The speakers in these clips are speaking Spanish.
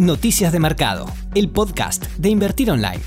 Noticias de Mercado, el podcast de Invertir Online.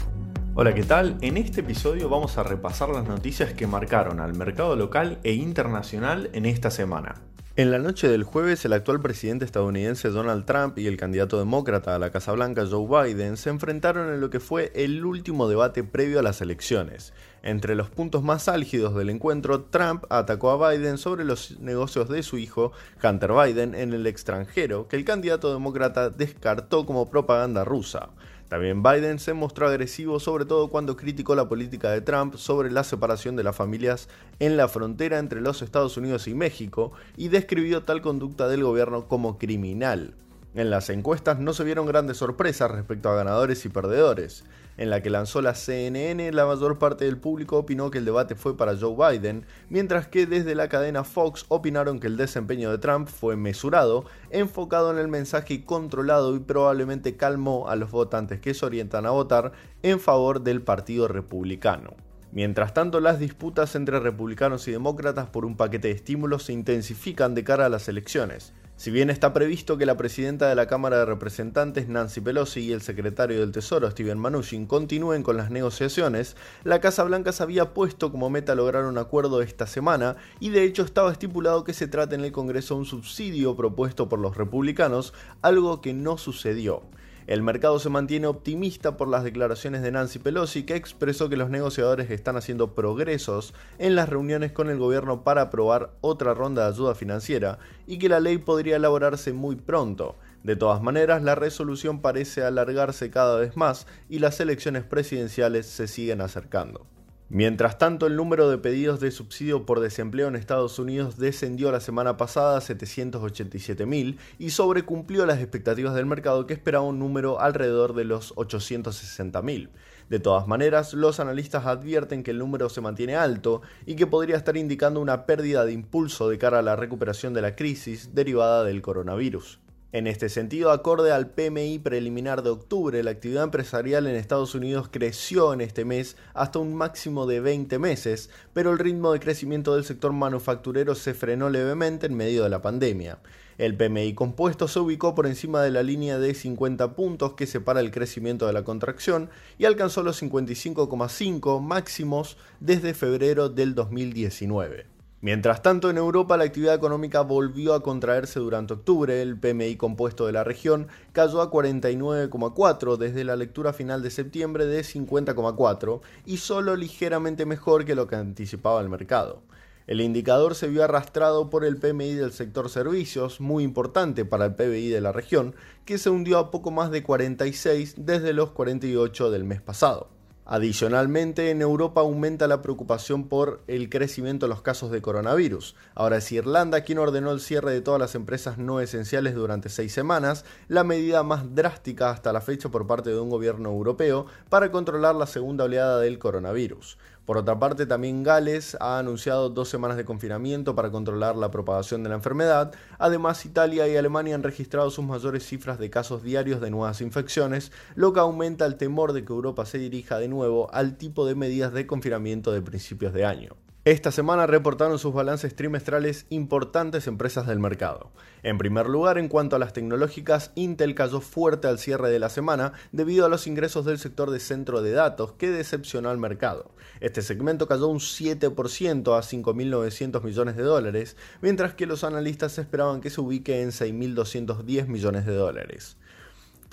Hola, ¿qué tal? En este episodio vamos a repasar las noticias que marcaron al mercado local e internacional en esta semana. En la noche del jueves, el actual presidente estadounidense Donald Trump y el candidato demócrata a la Casa Blanca Joe Biden se enfrentaron en lo que fue el último debate previo a las elecciones. Entre los puntos más álgidos del encuentro, Trump atacó a Biden sobre los negocios de su hijo, Hunter Biden, en el extranjero, que el candidato demócrata descartó como propaganda rusa. También Biden se mostró agresivo sobre todo cuando criticó la política de Trump sobre la separación de las familias en la frontera entre los Estados Unidos y México y describió tal conducta del gobierno como criminal. En las encuestas no se vieron grandes sorpresas respecto a ganadores y perdedores. En la que lanzó la CNN, la mayor parte del público opinó que el debate fue para Joe Biden, mientras que desde la cadena Fox opinaron que el desempeño de Trump fue mesurado, enfocado en el mensaje controlado y probablemente calmó a los votantes que se orientan a votar en favor del Partido Republicano. Mientras tanto, las disputas entre republicanos y demócratas por un paquete de estímulos se intensifican de cara a las elecciones. Si bien está previsto que la presidenta de la Cámara de Representantes, Nancy Pelosi, y el secretario del Tesoro, Steven Mnuchin, continúen con las negociaciones, la Casa Blanca se había puesto como meta lograr un acuerdo esta semana y de hecho estaba estipulado que se trate en el Congreso un subsidio propuesto por los republicanos, algo que no sucedió. El mercado se mantiene optimista por las declaraciones de Nancy Pelosi, que expresó que los negociadores están haciendo progresos en las reuniones con el gobierno para aprobar otra ronda de ayuda financiera y que la ley podría elaborarse muy pronto. De todas maneras, la resolución parece alargarse cada vez más y las elecciones presidenciales se siguen acercando. Mientras tanto, el número de pedidos de subsidio por desempleo en Estados Unidos descendió la semana pasada a 787.000 y sobrecumplió las expectativas del mercado que esperaba un número alrededor de los 860.000. De todas maneras, los analistas advierten que el número se mantiene alto y que podría estar indicando una pérdida de impulso de cara a la recuperación de la crisis derivada del coronavirus. En este sentido, acorde al PMI preliminar de octubre, la actividad empresarial en Estados Unidos creció en este mes hasta un máximo de 20 meses, pero el ritmo de crecimiento del sector manufacturero se frenó levemente en medio de la pandemia. El PMI compuesto se ubicó por encima de la línea de 50 puntos que separa el crecimiento de la contracción y alcanzó los 55,5 máximos desde febrero del 2019. Mientras tanto, en Europa la actividad económica volvió a contraerse durante octubre. El PMI compuesto de la región cayó a 49,4 desde la lectura final de septiembre de 50,4 y solo ligeramente mejor que lo que anticipaba el mercado. El indicador se vio arrastrado por el PMI del sector servicios, muy importante para el PBI de la región, que se hundió a poco más de 46 desde los 48 del mes pasado. Adicionalmente, en Europa aumenta la preocupación por el crecimiento de los casos de coronavirus. Ahora es Irlanda quien ordenó el cierre de todas las empresas no esenciales durante seis semanas, la medida más drástica hasta la fecha por parte de un gobierno europeo para controlar la segunda oleada del coronavirus. Por otra parte, también Gales ha anunciado dos semanas de confinamiento para controlar la propagación de la enfermedad. Además, Italia y Alemania han registrado sus mayores cifras de casos diarios de nuevas infecciones, lo que aumenta el temor de que Europa se dirija de nuevo al tipo de medidas de confinamiento de principios de año. Esta semana reportaron sus balances trimestrales importantes empresas del mercado. En primer lugar, en cuanto a las tecnológicas, Intel cayó fuerte al cierre de la semana debido a los ingresos del sector de centro de datos que decepcionó al mercado. Este segmento cayó un 7% a 5.900 millones de dólares, mientras que los analistas esperaban que se ubique en 6.210 millones de dólares.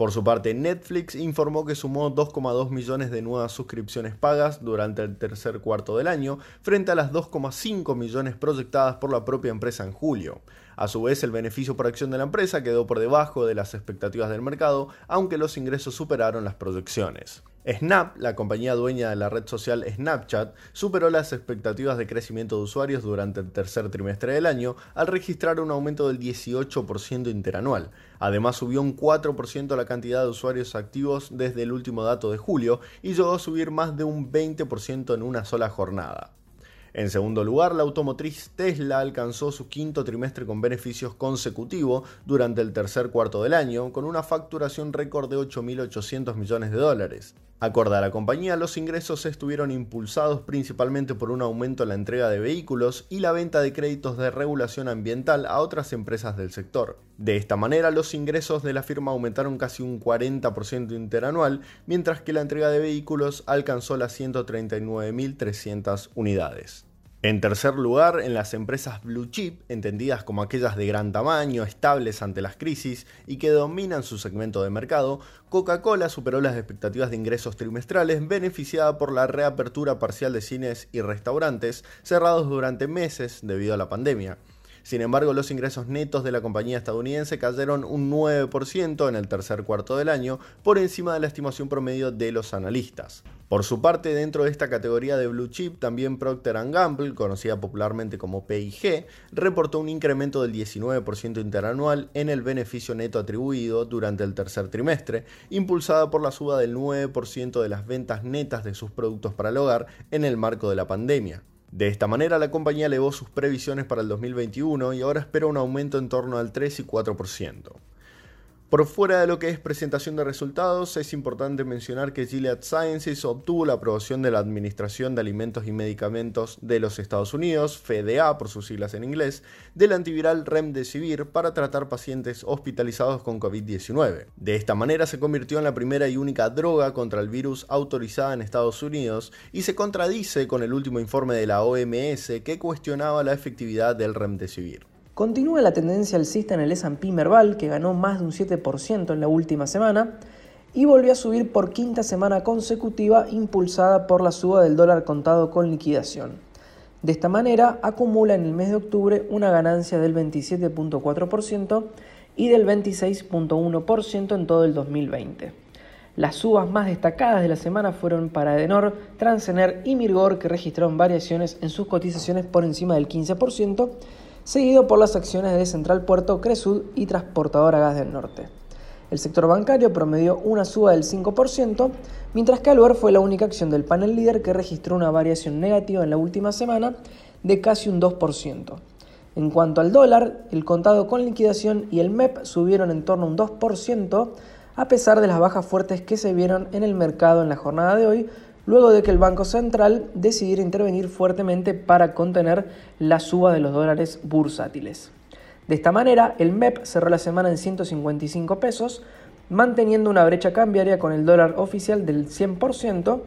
Por su parte, Netflix informó que sumó 2,2 millones de nuevas suscripciones pagas durante el tercer cuarto del año, frente a las 2,5 millones proyectadas por la propia empresa en julio. A su vez, el beneficio por acción de la empresa quedó por debajo de las expectativas del mercado, aunque los ingresos superaron las proyecciones. Snap, la compañía dueña de la red social Snapchat, superó las expectativas de crecimiento de usuarios durante el tercer trimestre del año al registrar un aumento del 18% interanual. Además subió un 4% la cantidad de usuarios activos desde el último dato de julio y llegó a subir más de un 20% en una sola jornada. En segundo lugar, la automotriz Tesla alcanzó su quinto trimestre con beneficios consecutivos durante el tercer cuarto del año, con una facturación récord de 8.800 millones de dólares. Acorde a la compañía, los ingresos estuvieron impulsados principalmente por un aumento en la entrega de vehículos y la venta de créditos de regulación ambiental a otras empresas del sector. De esta manera, los ingresos de la firma aumentaron casi un 40% interanual, mientras que la entrega de vehículos alcanzó las 139.300 unidades. En tercer lugar, en las empresas blue chip, entendidas como aquellas de gran tamaño, estables ante las crisis y que dominan su segmento de mercado, Coca-Cola superó las expectativas de ingresos trimestrales beneficiada por la reapertura parcial de cines y restaurantes cerrados durante meses debido a la pandemia. Sin embargo, los ingresos netos de la compañía estadounidense cayeron un 9% en el tercer cuarto del año, por encima de la estimación promedio de los analistas. Por su parte, dentro de esta categoría de blue chip, también Procter Gamble, conocida popularmente como PIG, reportó un incremento del 19% interanual en el beneficio neto atribuido durante el tercer trimestre, impulsada por la suba del 9% de las ventas netas de sus productos para el hogar en el marco de la pandemia. De esta manera, la compañía elevó sus previsiones para el 2021 y ahora espera un aumento en torno al 3 y 4%. Por fuera de lo que es presentación de resultados, es importante mencionar que Gilead Sciences obtuvo la aprobación de la Administración de Alimentos y Medicamentos de los Estados Unidos, FDA por sus siglas en inglés, del antiviral Remdesivir para tratar pacientes hospitalizados con COVID-19. De esta manera se convirtió en la primera y única droga contra el virus autorizada en Estados Unidos y se contradice con el último informe de la OMS que cuestionaba la efectividad del Remdesivir. Continúa la tendencia alcista en el S&P Merval, que ganó más de un 7% en la última semana, y volvió a subir por quinta semana consecutiva impulsada por la suba del dólar contado con liquidación. De esta manera, acumula en el mes de octubre una ganancia del 27.4% y del 26.1% en todo el 2020. Las subas más destacadas de la semana fueron para Edenor, Transener y Mirgor, que registraron variaciones en sus cotizaciones por encima del 15%, seguido por las acciones de Central Puerto, Cresud y Transportadora Gas del Norte. El sector bancario promedió una suba del 5%, mientras que Alver fue la única acción del panel líder que registró una variación negativa en la última semana de casi un 2%. En cuanto al dólar, el contado con liquidación y el MEP subieron en torno a un 2%, a pesar de las bajas fuertes que se vieron en el mercado en la jornada de hoy, luego de que el Banco Central decidiera intervenir fuertemente para contener la suba de los dólares bursátiles. De esta manera, el MEP cerró la semana en 155 pesos, manteniendo una brecha cambiaria con el dólar oficial del 100%,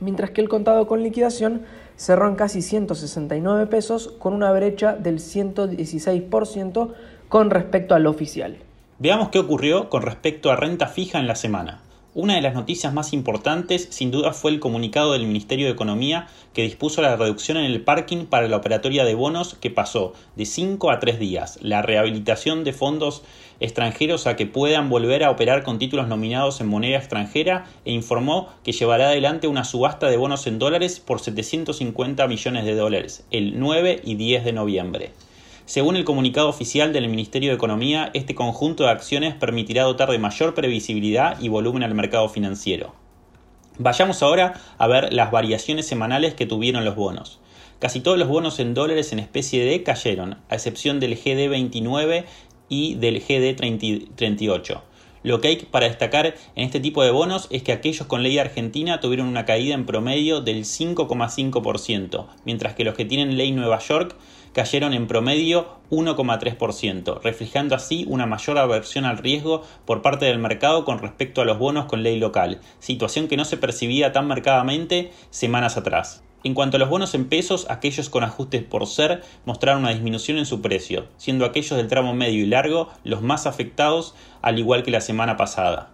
mientras que el contado con liquidación cerró en casi 169 pesos con una brecha del 116% con respecto al oficial. Veamos qué ocurrió con respecto a renta fija en la semana. Una de las noticias más importantes sin duda fue el comunicado del Ministerio de Economía que dispuso la reducción en el parking para la operatoria de bonos que pasó de 5 a 3 días, la rehabilitación de fondos extranjeros a que puedan volver a operar con títulos nominados en moneda extranjera e informó que llevará adelante una subasta de bonos en dólares por 750 millones de dólares el 9 y 10 de noviembre. Según el comunicado oficial del Ministerio de Economía, este conjunto de acciones permitirá dotar de mayor previsibilidad y volumen al mercado financiero. Vayamos ahora a ver las variaciones semanales que tuvieron los bonos. Casi todos los bonos en dólares en especie D cayeron, a excepción del GD29 y del GD38. Lo que hay para destacar en este tipo de bonos es que aquellos con ley argentina tuvieron una caída en promedio del 5,5%, mientras que los que tienen ley Nueva York cayeron en promedio 1,3%, reflejando así una mayor aversión al riesgo por parte del mercado con respecto a los bonos con ley local, situación que no se percibía tan marcadamente semanas atrás. En cuanto a los bonos en pesos, aquellos con ajustes por ser mostraron una disminución en su precio, siendo aquellos del tramo medio y largo los más afectados, al igual que la semana pasada.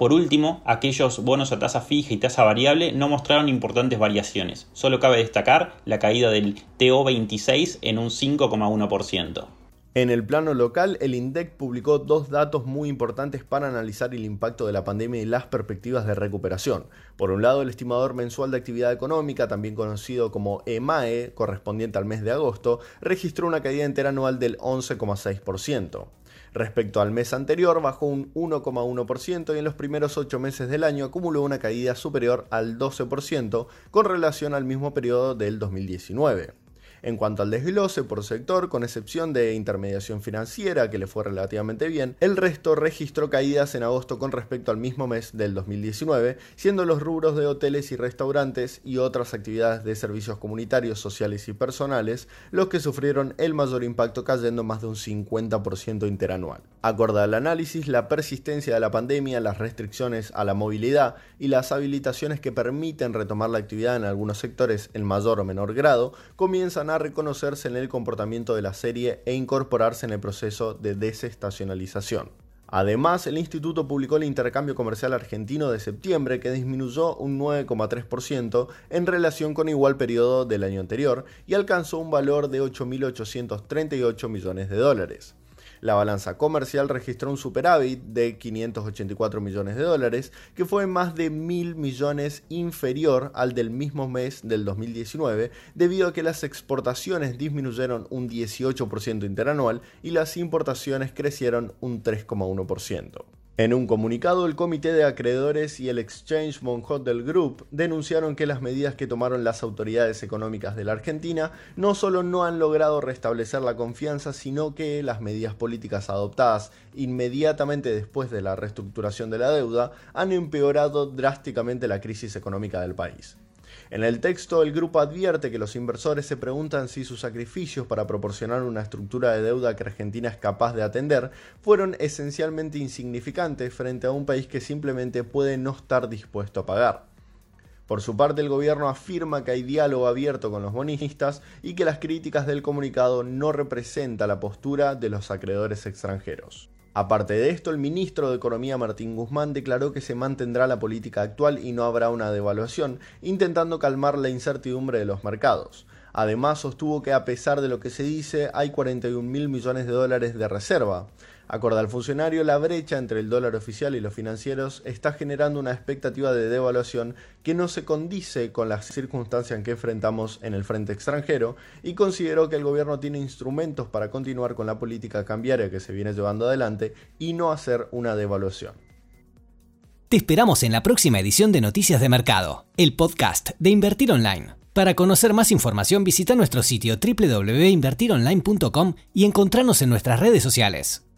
Por último, aquellos bonos a tasa fija y tasa variable no mostraron importantes variaciones. Solo cabe destacar la caída del TO26 en un 5,1%. En el plano local, el INDEC publicó dos datos muy importantes para analizar el impacto de la pandemia y las perspectivas de recuperación. Por un lado, el estimador mensual de actividad económica, también conocido como EMAE, correspondiente al mes de agosto, registró una caída interanual del 11,6%. Respecto al mes anterior, bajó un 1,1% y en los primeros 8 meses del año acumuló una caída superior al 12% con relación al mismo periodo del 2019. En cuanto al desglose por sector, con excepción de intermediación financiera, que le fue relativamente bien, el resto registró caídas en agosto con respecto al mismo mes del 2019, siendo los rubros de hoteles y restaurantes y otras actividades de servicios comunitarios, sociales y personales los que sufrieron el mayor impacto cayendo más de un 50% interanual. Acorde al análisis, la persistencia de la pandemia, las restricciones a la movilidad y las habilitaciones que permiten retomar la actividad en algunos sectores en mayor o menor grado comienzan a reconocerse en el comportamiento de la serie e incorporarse en el proceso de desestacionalización. Además, el instituto publicó el intercambio comercial argentino de septiembre que disminuyó un 9,3% en relación con igual periodo del año anterior y alcanzó un valor de 8.838 millones de dólares. La balanza comercial registró un superávit de 584 millones de dólares, que fue más de mil millones inferior al del mismo mes del 2019, debido a que las exportaciones disminuyeron un 18% interanual y las importaciones crecieron un 3,1%. En un comunicado, el Comité de Acreedores y el Exchange Hotel Group denunciaron que las medidas que tomaron las autoridades económicas de la Argentina no solo no han logrado restablecer la confianza, sino que las medidas políticas adoptadas inmediatamente después de la reestructuración de la deuda han empeorado drásticamente la crisis económica del país. En el texto, el grupo advierte que los inversores se preguntan si sus sacrificios para proporcionar una estructura de deuda que Argentina es capaz de atender fueron esencialmente insignificantes frente a un país que simplemente puede no estar dispuesto a pagar. Por su parte, el gobierno afirma que hay diálogo abierto con los bonistas y que las críticas del comunicado no representan la postura de los acreedores extranjeros. Aparte de esto, el ministro de Economía Martín Guzmán declaró que se mantendrá la política actual y no habrá una devaluación, intentando calmar la incertidumbre de los mercados. Además, sostuvo que a pesar de lo que se dice, hay 41 mil millones de dólares de reserva. Acorde al funcionario, la brecha entre el dólar oficial y los financieros está generando una expectativa de devaluación que no se condice con las circunstancias en que enfrentamos en el frente extranjero y consideró que el gobierno tiene instrumentos para continuar con la política cambiaria que se viene llevando adelante y no hacer una devaluación. Te esperamos en la próxima edición de Noticias de Mercado, el podcast de Invertir Online. Para conocer más información visita nuestro sitio www.invertironline.com y encontrarnos en nuestras redes sociales.